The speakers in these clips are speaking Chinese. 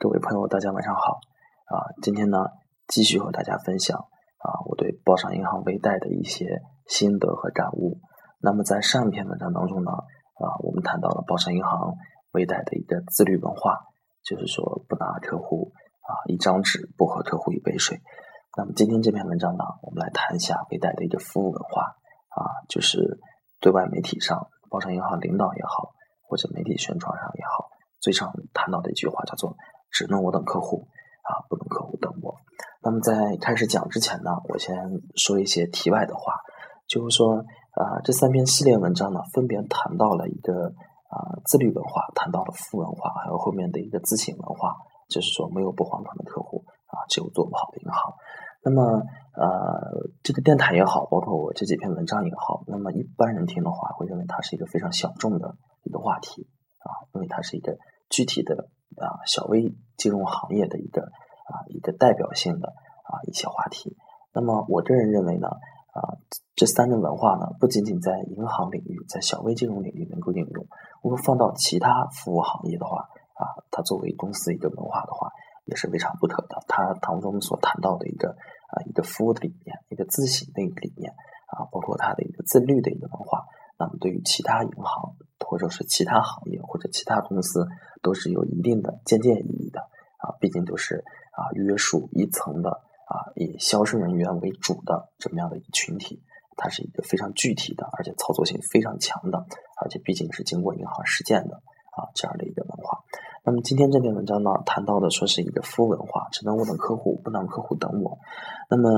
各位朋友，大家晚上好啊！今天呢，继续和大家分享啊，我对包商银行微贷的一些心得和感悟。那么在上一篇文章当中呢，啊，我们谈到了包商银行微贷的一个自律文化，就是说不拿客户啊一张纸，不喝客户一杯水。那么今天这篇文章呢，我们来谈一下微贷的一个服务文化啊，就是对外媒体上，包商银行领导也好，或者媒体宣传上也好，最常谈到的一句话叫做。只能我等客户啊，不能客户等我。那么在开始讲之前呢，我先说一些题外的话，就是说啊，这三篇系列文章呢，分别谈到了一个啊自律文化，谈到了负文化，还有后面的一个自省文化，就是说没有不还款的客户啊，只有做不好的银行。那么呃，这个电台也好，包括我这几篇文章也好，那么一般人听的话，会认为它是一个非常小众的一个话题啊，因为它是一个具体的。啊，小微金融行业的一个啊一个代表性的啊一些话题。那么我个人认为呢，啊这三个文化呢，不仅仅在银行领域，在小微金融领域能够应用，如果放到其他服务行业的话，啊，它作为公司一个文化的话，也是未尝不可的。它当中所谈到的一个啊一个服务的理念，一个自省的一个理念，啊，包括它的一个自律的一个文化，那么对于其他银行。或者是其他行业或者其他公司都是有一定的借鉴意义的啊，毕竟都是啊约束一层的啊以销售人员为主的这么样的一个群体，它是一个非常具体的，而且操作性非常强的，而且毕竟是经过银行实践的啊这样的一个文化。那么今天这篇文章呢，谈到的说是一个服务文化，只能我等客户，不能客户等我。那么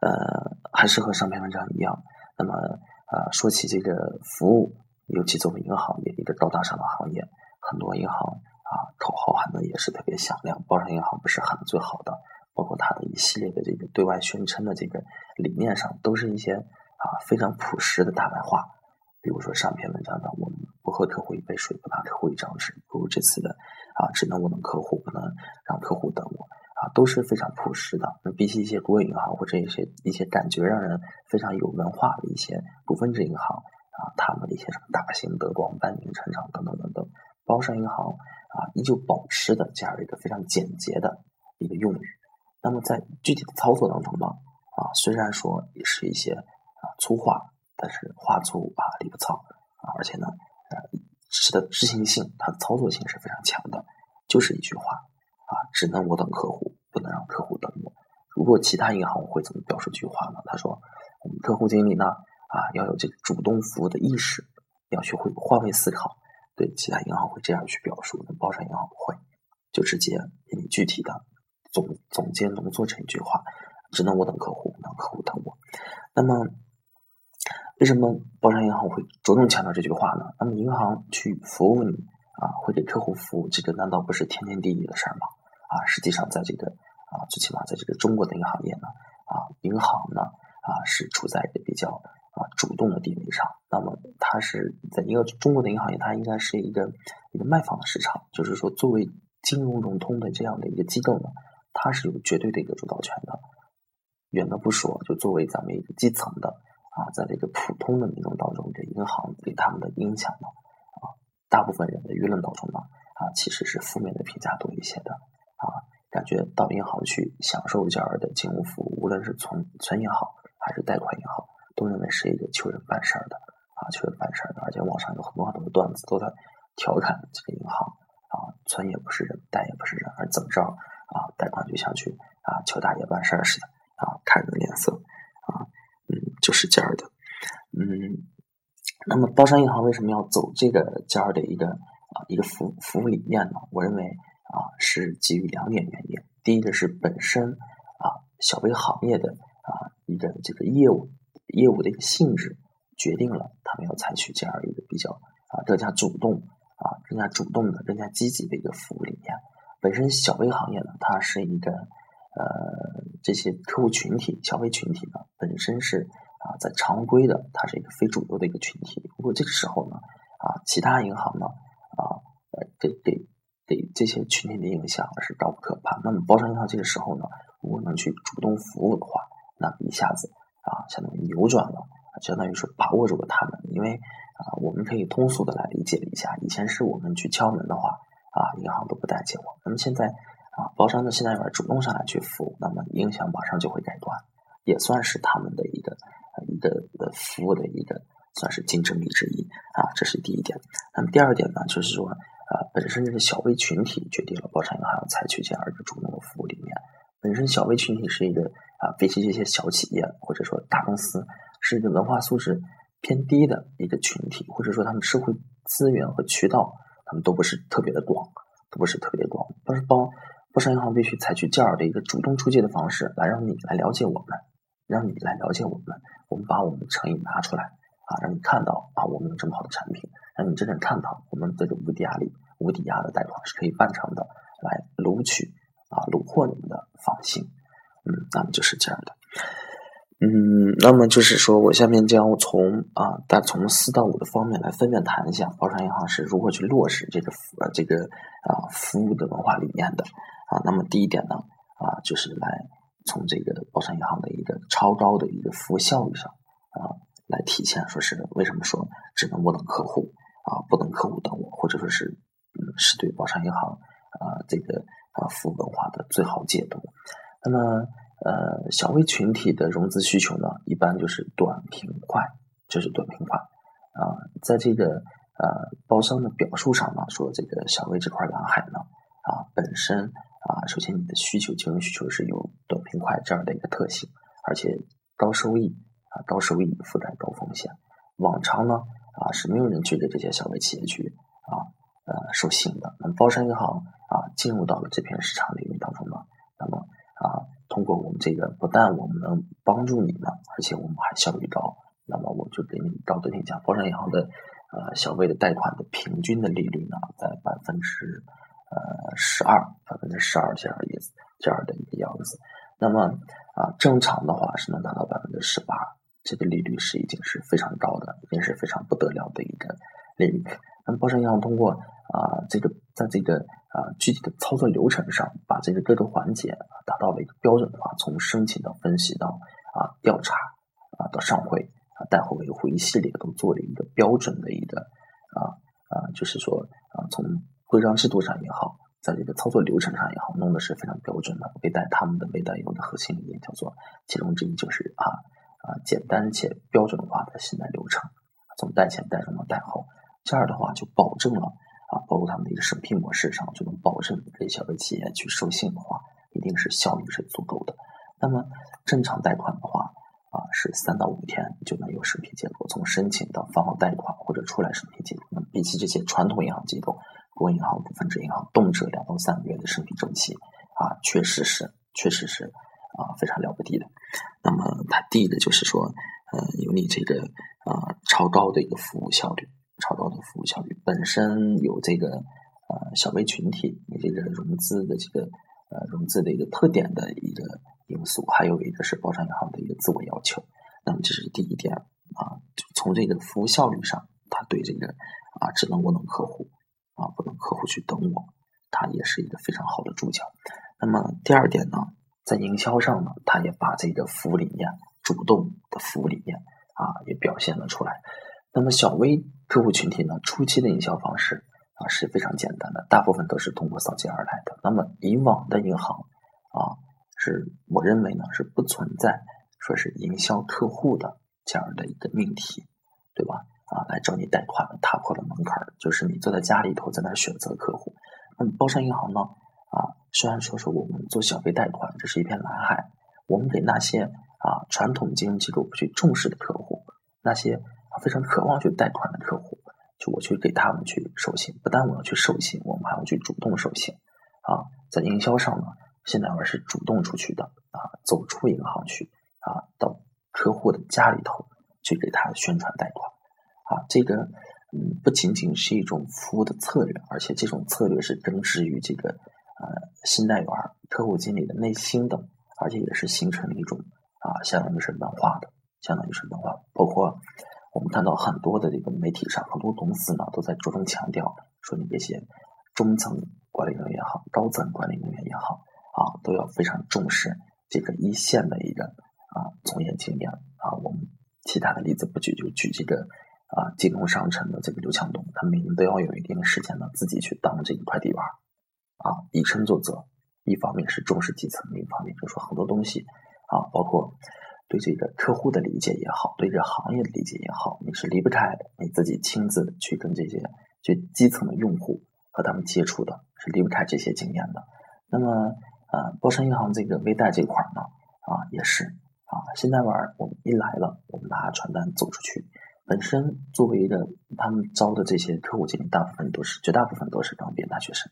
呃，还是和上篇文章一样，那么啊说起这个服务。尤其作为银行业一个高大上的行业，很多银行啊口号喊的也是特别响亮。包商银行不是喊的最好的，包括它的一系列的这个对外宣称的这个理念上，都是一些啊非常朴实的大白话。比如说上篇文章的“我们不喝客户一杯水，不拿客户一张纸”，不如这次的啊只能我们客户，不能让客户等我啊，都是非常朴实的。那比起一些国有银行或者一些一些感觉让人非常有文化的一些股份制银行。他们的一些什么大型德光、万宁、成长等等等等，包商银行啊，依旧保持的这样一个非常简洁的一个用语。那么在具体的操作当中呢，啊，虽然说也是一些啊粗话，但是话粗啊理不糙啊，而且呢，呃，使得执行性，它的操作性是非常强的。就是一句话啊，只能我等客户，不能让客户等我。如果其他银行会怎么表述这句话呢？他说，我们客户经理呢？啊，要有这个主动服务的意识，要学会换位思考。对其他银行会这样去表述，那包商银行不会，就直接给你具体的总总结浓缩成一句话：只能我等客户，让客户等我。那么，为什么包商银行会着重强调这句话呢？那么银行去服务你啊，会给客户服务，这个难道不是天经地义的事儿吗？啊，实际上在这个啊，最起码在这个中国的银行业呢，啊，银行呢啊是处在一个比较。主动的地位上，那么它是在一个中国的银行业，它应该是一个一个卖方的市场，就是说，作为金融融通的这样的一个机构呢，它是有绝对的一个主导权的。远的不说，就作为咱们一个基层的啊，在这个普通的民众当中，这银行对他们的影响呢，啊，大部分人的舆论当中呢，啊，其实是负面的评价多一些的啊，感觉到银行去享受一下的金融服务，无论是存存也好，还是贷款也好。都认为是一个求人办事儿的啊，求人办事儿的，而且网上有很多很多的段子都在调侃这个银行啊，存也不是人，贷也不是人，而怎么着啊，贷款就像去啊求大爷办事儿似的啊，看人脸色啊，嗯，就是这样的，嗯，那么包商银行为什么要走这个这样的一个啊一个服服务理念呢？我认为啊是基于两点原因，第一个是本身啊小微行业的啊一个这个业务。业务的一个性质决定了他们要采取这样一个比较啊更加主动啊更加主动的更加积极的一个服务理念。本身小微行业呢，它是一个呃这些客户群体小微群体呢本身是啊在常规的它是一个非主流的一个群体。如果这个时候呢啊其他银行呢啊呃给给给这些群体的影响是高不可攀。那么包商银行这个时候呢，如果能去主动服务的话，那一下子。啊，相当于扭转了，相当于是把握住了他们。因为啊，我们可以通俗的来理解一下，以前是我们去敲门的话，啊，银行都不待见我。那么现在啊包商的信贷员主动上来去服务，那么影响马上就会改观，也算是他们的一个一个呃服务的一个算是竞争力之一啊，这是第一点。那么第二点呢，就是说啊本身这个小微群体决定了包商银行采取这样一个主动的服务理念。本身小微群体是一个啊，比起这些小企业或者说大公司，是一个文化素质偏低的一个群体，或者说他们社会资源和渠道，他们都不是特别的广，都不是特别的广。但是包包商银行必须采取这样的一个主动出击的方式，来让你来了解我们，让你来了解我们，我们把我们的诚意拿出来啊，让你看到啊，我们有这么好的产品，让你真正看到我们这个无抵押力、无抵押的贷款是可以办成的，来撸取。啊，虏获你们的芳心，嗯，那么就是这样的，嗯，那么就是说我下面将从啊，但从四到五的方面来分别谈一下包商银行是如何去落实这个呃这个啊服务的文化理念的啊。那么第一点呢啊，就是来从这个包商银行的一个超高的一个服务效率上啊来体现，说是为什么说只能我等客户啊，不等客户等我，或者说是嗯，是对包商银行啊这个。啊，服务文化的最好解读。那么，呃，小微群体的融资需求呢，一般就是短平快，就是短平快。啊，在这个呃包商的表述上呢，说这个小微这块蓝海呢，啊，本身啊，首先你的需求金融需求是有短平快这样的一个特性，而且高收益啊，高收益覆盖高风险。往常呢，啊，是没有人去给这些小微企业去啊。呃，授信的，那么包商银行啊，进入到了这片市场领域当中，如果我们这个，不但我们能帮助你呢，而且我们还效率高，那么我就给你高的评价。包商银行的呃小微的贷款的平均的利率呢，在百分之呃十二，百分之十二这样意思，这样的一个样子。那么啊，正常的话是能达到百分之十八，这个利率是已经是非常高的，已经是非常不得了的一个利率。那么包商银行通过啊这个在这个啊具体的操作流程上，把这个各个环节达到了一个标准化，从申请到分析到啊调查啊到上会啊贷后维护一系列都做了一个标准的一个啊啊就是说啊从规章制度上也好，在这个操作流程上也好，弄的是非常标准的。微贷他们的微贷有的核心理念叫做其中之一就是啊啊简单且标准化的信贷流程，从贷前贷中到贷后。这样的话，就保证了啊，包括他们的一个审批模式上，就能保证给小微企业去授信的话，一定是效率是足够的。那么正常贷款的话啊，是三到五天就能有审批结果，从申请到发放贷款或者出来审批结果。那么比起这些传统银行机构，国营银行、部分制银行，动辄两到三个月的审批周期啊，确实是，确实是啊，非常了不地的。那么它第一个就是说，呃，有你这个啊超高的一个服务效率。超高的服务效率本身有这个呃小微群体，你这个融资的这个呃融资的一个特点的一个因素，还有一个是包商银行的一个自我要求。那么这是第一点啊，从这个服务效率上，他对这个啊只能我等客户啊不能客户去等我，它也是一个非常好的注脚。那么第二点呢，在营销上呢，他也把这个服务理念、主动的服务理念啊也表现了出来。那么小微客户群体呢，初期的营销方式啊是非常简单的，大部分都是通过扫街而来的。那么以往的银行啊，是我认为呢是不存在说是营销客户的这样的一个命题，对吧？啊，来找你贷款，踏破了门槛，就是你坐在家里头在那选择客户。那么包商银行呢啊，虽然说是我们做小微贷款，这是一片蓝海，我们给那些啊传统金融机构不去重视的客户，那些。非常渴望去贷款，我去给他们去授信，不但我要去授信，我们还要去主动授信啊。在营销上呢，现在我是主动出去的啊，走出银行去啊，到客户的家里头去给他宣传贷款啊。这个嗯，不仅仅是一种服务的策略，而且这种策略是根植于这个呃信贷员、客户经理的内心的，而且也是形成了一种啊，相当于是文化的，相当于是文化，们看到很多的这个媒体上，很多公司呢都在着重强调，说你这些中层管理人员也好，高层管理人员也好，啊，都要非常重视这个一线的一个啊从业经验啊。我们其他的例子不举，就举这个啊金融商城的这个刘强东，他每年都要有一定的时间呢，自己去当这个快递员啊，以身作则一方面是重视基层，另一方面就是说很多东西啊，包括对这个客户的理解也好，对这行业的理解也好，你是离不开你自己亲自去跟这些就基层的用户和他们接触的，是离不开这些经验的。那么，呃，包商银行这个微贷这块呢，啊，也是啊，现在玩我们一来了，我们拿传单走出去。本身作为一个他们招的这些客户经理，大部分都是绝大部分都是刚毕业大学生。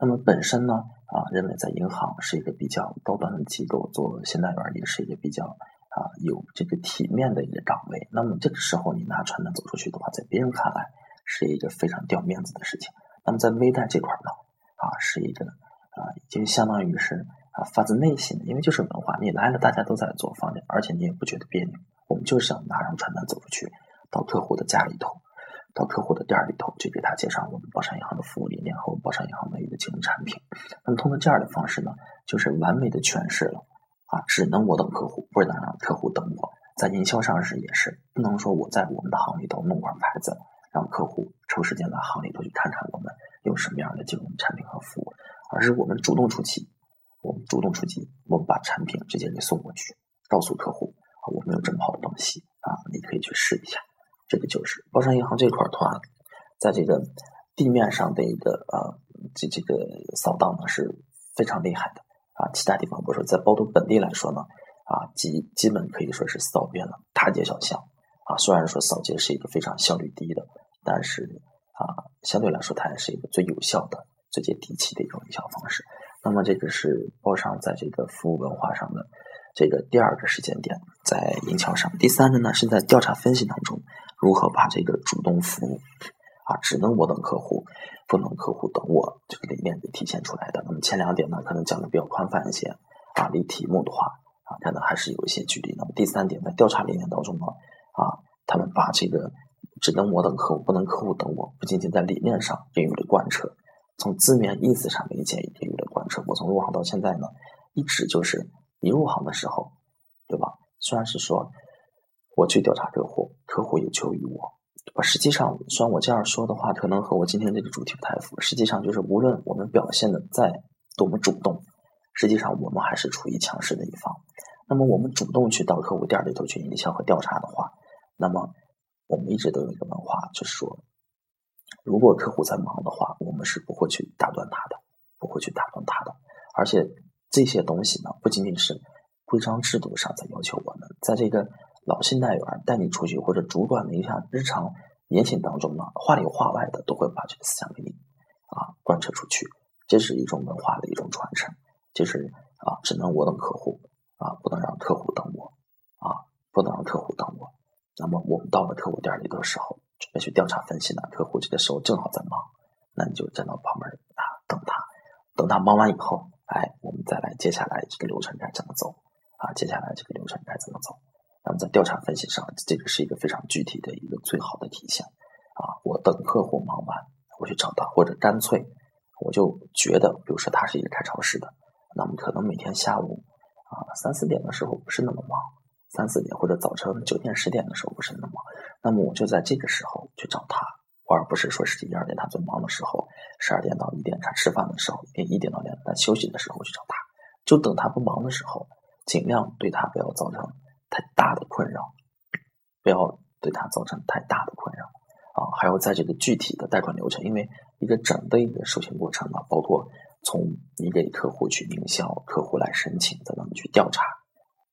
那么本身呢，啊，认为在银行是一个比较高端的机构，做信贷员也是一个比较啊有这个体面的一个岗位。那么这个时候你拿传单走出去的话，在别人看来是一个非常掉面子的事情。那么在微贷这块呢，啊，是一个啊，已经相当于是啊发自内心的，因为就是文化，你来了大家都在做房地而且你也不觉得别扭，我们就是想拿上传单走出去。到客户的家里头，到客户的店里头，去给他介绍我们包商银行的服务理念和包商银行的一个金融产品。那么通过这样的方式呢，就是完美的诠释了啊，只能我等客户，不能让客户等我。在营销上是也是不能说我在我们的行里头弄块牌子，让客户抽时间来行里头去看看我们有什么样的金融产品和服务，而是我们主动出击，我们主动出击，我们把产品直接给送过去，告诉客户啊，我们有这么好的东西啊，你可以去试一下。这个就是包商银行这块儿的话，在这个地面上的一个呃，这这个扫荡呢是非常厉害的啊。其他地方，比如说在包头本地来说呢，啊基基本可以说是扫遍了大街小巷啊。虽然说扫街是一个非常效率低的，但是啊相对来说它也是一个最有效的、最接地气的一种营销方式。那么这个是包商在这个服务文化上的。这个第二个时间点在营销上，第三个呢是在调查分析当中，如何把这个主动服务啊，只能我等客户，不能客户等我这个理念给体现出来的。那么前两点呢，可能讲的比较宽泛一些啊，离题目的话啊，可能还是有一些距离。那么第三点在调查理念当中呢，啊，他们把这个只能我等客户，不能客户等我，不仅仅在理念上应用了贯彻，从字面意思上理解也应用了贯彻。我从入行到现在呢，一直就是。一入行的时候，对吧？虽然是说我去调查客户，客户也求于我，实际上，虽然我这样说的话，可能和我今天这个主题不太符。实际上，就是无论我们表现的再多么主动，实际上我们还是处于强势的一方。那么，我们主动去到客户店里头去营销和调查的话，那么我们一直都有一个文化，就是说，如果客户在忙的话，我们是不会去打断他的，不会去打断他的，而且。这些东西呢，不仅仅是规章制度上在要求我们，在这个老信贷员带你出去或者主管的一下日常言行当中呢，话里话外的都会把这个思想给你啊贯彻出去。这是一种文化的一种传承，就是啊，只能我等客户啊，不能让客户等我啊，不能让客户等我。那么我们到了客户店里的时候，准备去调查分析呢，客户这个时候正好在忙，那你就站到旁边啊等他，等他忙完以后。哎，我们再来，接下来这个流程该怎么走啊？接下来这个流？在调查分析上，这个是一个非常具体的一个最好的体现啊！我等客户忙完，我去找他，或者干脆我就觉得，比如说他是一个开超市的，那么可能每天下午啊三四点的时候不是那么忙，三四点或者早晨九点十点的时候不是那么忙，那么我就在这个时候去找他。而不是说十一二点他最忙的时候，十二点到一点他吃饭的时候，点一点到两点他休息的时候去找他，就等他不忙的时候，尽量对他不要造成太大的困扰，不要对他造成太大的困扰啊！还有在这个具体的贷款流程，因为一个整的一个授信过程呢，包括从你给客户去营销，客户来申请，再到你去调查，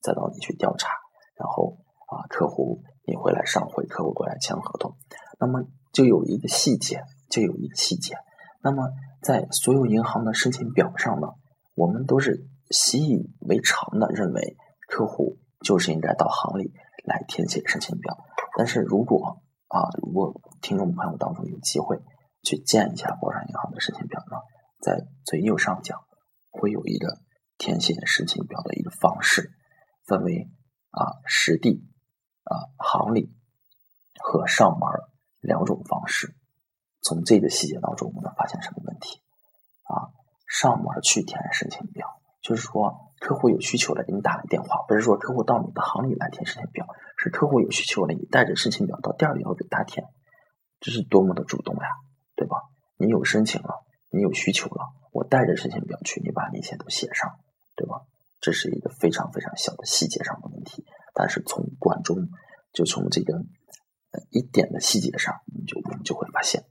再到你去调查，然后啊，客户你回来上会，客户过来签合同，那么。就有一个细节，就有一个细节。那么，在所有银行的申请表上呢，我们都是习以为常的认为，客户就是应该到行里来填写申请表。但是如果啊，如果听众朋友当中有机会去见一下包商银行的申请表呢，在最右上角会有一个填写申请表的一个方式，分为啊实地啊行里和上门。两种方式，从这个细节当中，我们能发现什么问题？啊，上门去填申请表，就是说客户有需求了，给你打个电话，不是说客户到你的行里来填申请表，是客户有需求了，你带着申请表到店里头给他填，这是多么的主动呀，对吧？你有申请了，你有需求了，我带着申请表去，你把那些都写上，对吧？这是一个非常非常小的细节上的问题，但是从管中，就从这个一点的细节上，你就我们就会发现，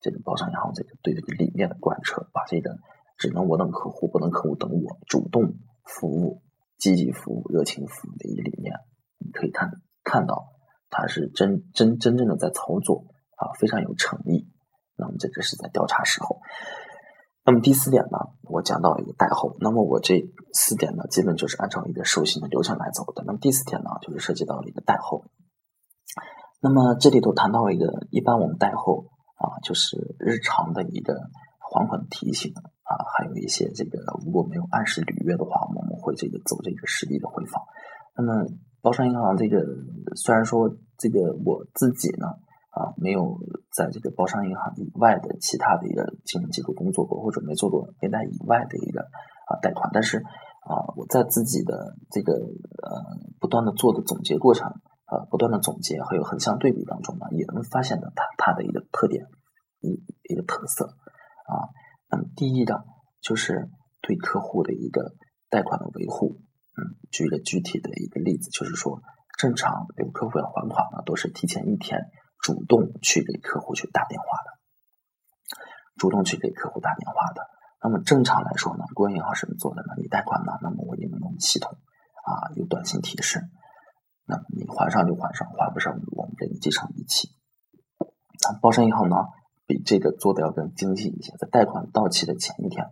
这个包商银行这个对这个理念的贯彻，把这个只能我等客户，不能客户等我，主动服务、积极服务、热情服务的一个理念，你可以看看到，它是真真真正的在操作啊，非常有诚意。那么这个是在调查时候。那么第四点呢，我讲到一个贷后。那么我这四点呢，基本就是按照一个授信的流程来走的。那么第四点呢，就是涉及到了一个贷后。那么这里头谈到一个，一般我们贷后啊，就是日常的一个还款提醒，一些这个如果没有按时履约的话，我们会这个走这个实地的回访。那么包商银行这个虽然说这个我自己呢。啊，没有在这个包商银行以外的其他的一个金融机构工作过，或者没做过微贷以外的一个啊贷款，但是啊，我在自己的这个呃不断的做的总结过程，呃不断的总结还有横向对比当中呢，也能发现的它它的一个特点一一个特色啊。那么第一个就是对客户的一个贷款的维护，嗯，举一个具体的一个例子，就是说正常有客户要还款呢，都是提前一天。主动去给客户去打电话的，主动去给客户打电话的。那么正常来说呢，国营银行是怎么做的呢？你贷款呢，那么我用我们系统啊有短信提示，那么你还上就还上，还不上我们给你记上一期。那包商银行呢，比这个做的要更精细一些，在贷款到期的前一天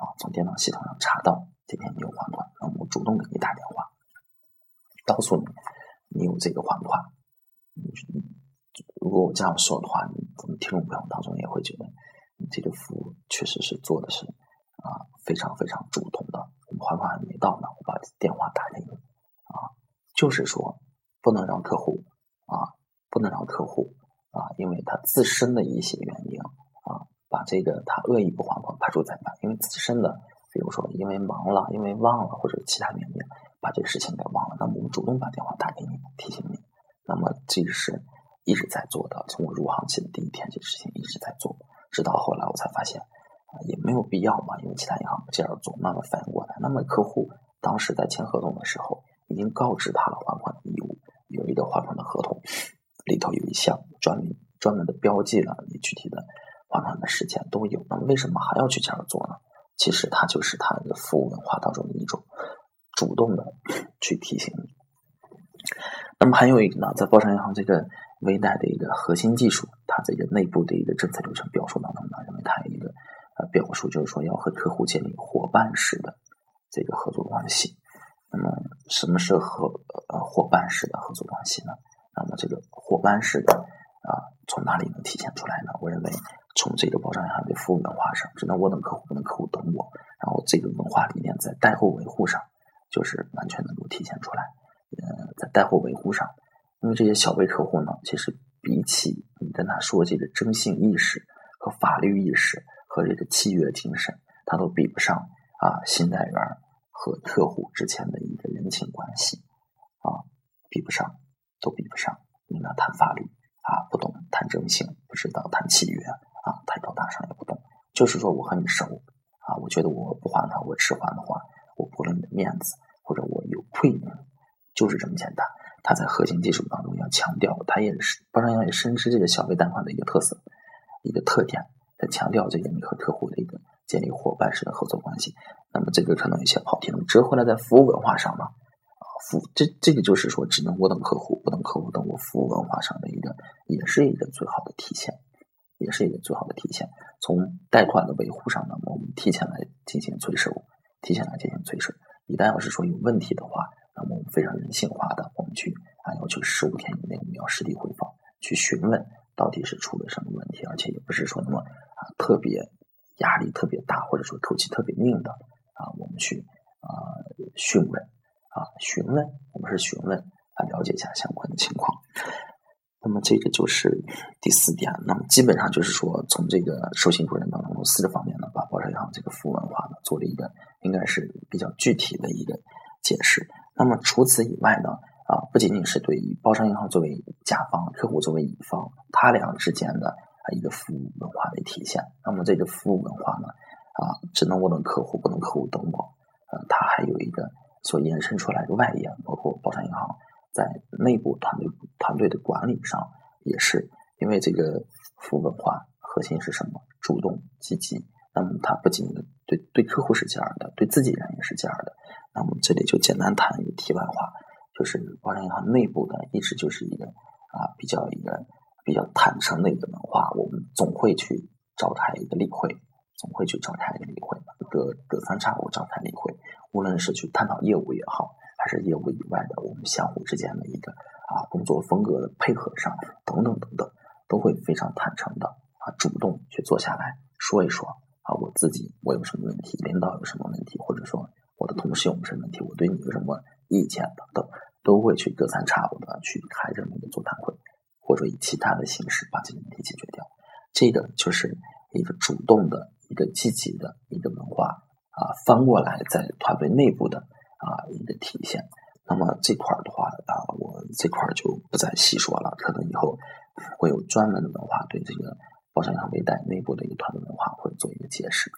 啊，从电脑系统上查到今天你有还款，那么我主动给你打电话，告诉你你有这个还款，如果我这样说的话，我们听众朋友当中也会觉得你，这个服务确实是做的是啊非常非常主动的。我们还款还没到呢，我把电话打给你啊，就是说不能让客户啊不能让客户啊因为他自身的一些原因把这个他恶意不还款排除在外，因为自身的比如说因为忙了，因为忘了或者其他原因把这个事情给忘了，那么我们主动把电话打给你提醒你，那么这个是。一直在做的，从我入行起的第一天，这个事情一直在做，直到后来我才发现，也没有必要嘛，因为其他银行不这样做，慢慢反应过来。那么客户当时在签合同的时候，已经告知他了还款的义务，有一个还款的合同，里头有一项专门专门的标记了你具体的的时间都有。那为什么还要去这样做呢？其实它就是它的服务文化当中的一种主动的去提醒你。那么还有一个呢，在包商银行这个。微贷的一个核心技术，它这个内部的一个政策流程表述当中呢，认为它有一个呃表述，就是说要和客户建立伙伴式的这个合作关系。那么什么是和呃伙伴式的合作关系呢？那么这个伙伴式的啊，从哪里能体现出来呢？我认为从这个保障银行的服务文化上，只能我等客户，不能客户等我。然后这个文化理念在贷后维护上，就是完全能够体现出来。呃，在贷后维护上。因为这些小微客户呢，其实比起你跟他说这个征信意识和法律意识和这个契约精神，他都比不上啊信贷员和客户之间的一个人情关系啊，比不上，都比不上。你们谈法律啊，不懂；谈征信不知道；谈契约，就是说我和你熟啊，我觉得我不还他，我迟还的话，我驳了你的面子，或者我有愧疚，就是这么简单。他在核心技术当中要强调，他也是包商银行也深知这个小微贷款的一个特色、一个特点，在强调这个你和客户的一个建立伙伴式的合作关系。那么这个可能有些跑题，那么折回来在服务文化上呢？啊，服这这个就是说，只能我等客户，不等客户等我，服务文化上的一个，也是一个最好的体现，也是一个最好的体现。从贷款的维护上呢，我们提前来进行催收，提前来进行催收。一旦要是说有问题的话，那么我们非常人性化的，我们去啊要求十五天以内我们要实地回访，去询问到底是出了什么问题，而且也不是说那么啊特别压力特别大，或者说口气特别硬的啊，我们去啊询问啊询问，我们是询问啊了解一下相关的情况。那么这个就是第四点，那么基本上就是说从这个授信过程当中，四个方面呢，把包商银行这个服务文化呢做了一个应该是比较具体的一个。解释。那么除此以外呢？啊，不仅仅是对于包商银行作为甲方，客户作为乙方，他俩之间的啊一个服务文化的体现。那么这个服务文化呢，啊，只能我等客户，不能客户等我。呃，它还有一个所延伸出来的外延，包括包商银行在内部团队团队的管理上，也是因为这个服务文化核心是什么？主动积极。那么它不仅对对客户是这样的，对自己人也是这样的。那么这里就简单谈一个题外话，就是包商银行内部的一直就是一个啊比较一个比较坦诚的一个文化，我们总会去召开一个例会。总会去召开一个例会，隔隔三差五召开例会，无论是去探讨业务也好，还是业务以外的我相互之间的一个啊工作风格的配合上，等等等等，都会非常坦诚的啊主动去坐下来说一说啊我自己我有什么问题，领导有什么问题，或者说我的同事有什么问题，我对你有什么意见等等，都会去隔三差五的去开这么一个座谈会，或者以其他的形式把这个问题解决掉。这个就是一个主动的。一个积极的一个文化啊，翻过来在团队内部的啊一个体现。那么这块儿的话啊，我这块儿就不再细说了。可能以后会有专门的文化对这个包商银行微贷内部的一个团队文化会做一个解释。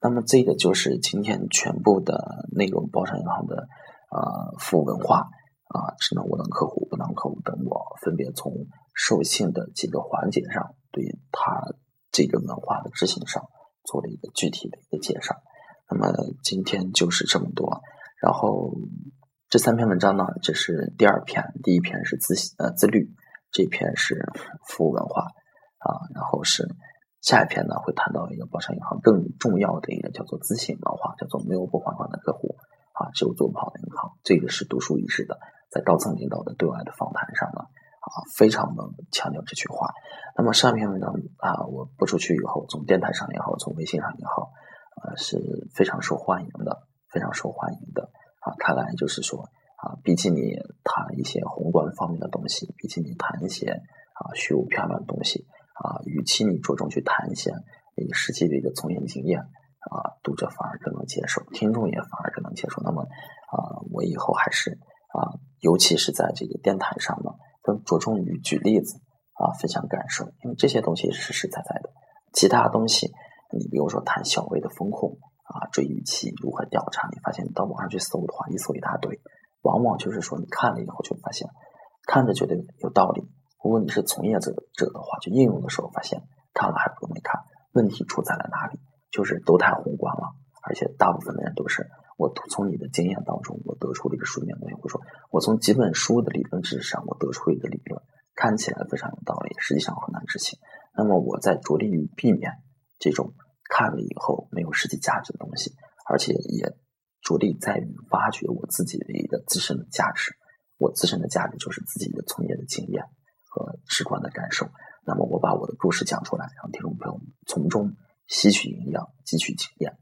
那么这个就是今天全部的内容，包商银行的呃服务文化啊，只能我能客户，不当客户等我，分别从授信的几个环节上，对它这个文化的执行上。做了一个具体的一个介绍，那么今天就是这么多。然后这三篇文章呢，这是第二篇，第一篇是自呃自律，这篇是服务文化啊，然后是下一篇呢会谈到一个包商银行更重要的一个叫做自信文化，叫做没有不还款的客户啊，只有做不好的银行。这个是独树一帜的，在高层领导的对外的访谈上呢。啊，非常的强调这句话。那么上篇文章啊，我播出去以后，从电台上也好，从微信上也好，呃，是非常受欢迎的，非常受欢迎的。啊，看来就是说啊，比起你谈一些宏观方面的东西，比起你谈一些啊虚无缥缈的东西，啊，与其你着重去谈一些你实际的一个从业经验，啊，读者反而更能接受，听众也反而更能接受。那么啊，我以后还是啊，尤其是在这个电台上呢。更着重于举例子啊，分享感受，因为这些东西是实实在在的。其他东西，你比如说谈小微的风控，追预期如何调查，你发现你到网上去搜的话，一搜一大堆，往往就是说你看了以后就发现，看着觉得有道理。如果你是从业者者的话，就应用的时候发现，看了还不如没看。问题出在了哪里？就是都太宏观了，而且大部分的人都是。我从你的经验当中，我得出了一个书面东西。我说，我从几本书的理论知识上，我得出一个理论，看起来非常有道理，实际上很难执行。那么，我在着力于避免这种看了以后没有实际价值的东西，而且也着力在于挖掘我自己的一个自身的价值。我自身的价值就是自己的从业的经验和直观的感受。那么，我把我的故事讲出来，让听众朋友们从中吸取营养、汲取经验，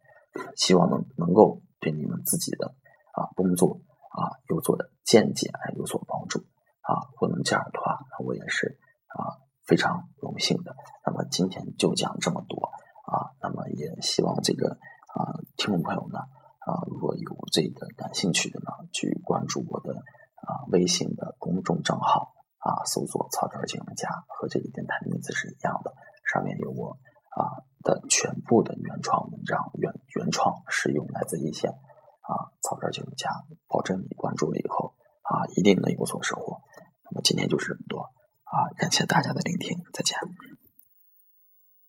希望能能够。对你们自己的啊工作啊有所的见解有所帮助啊，如果能这样的话，我也是啊非常荣幸的。那么今天就讲这么多啊，那么也希望这个啊听众朋友呢啊如果有这个感兴趣的呢，去关注我的啊微信的公众账号啊，搜索“曹根金融家”和这个电台名字是一样的，上面有我。啊的全部的原创文章，原原创实用，来自一线啊，草根金融家，保证你关注了以后啊，一定能有所收获。那么今天就是这么多啊，感谢大家的聆听，再见。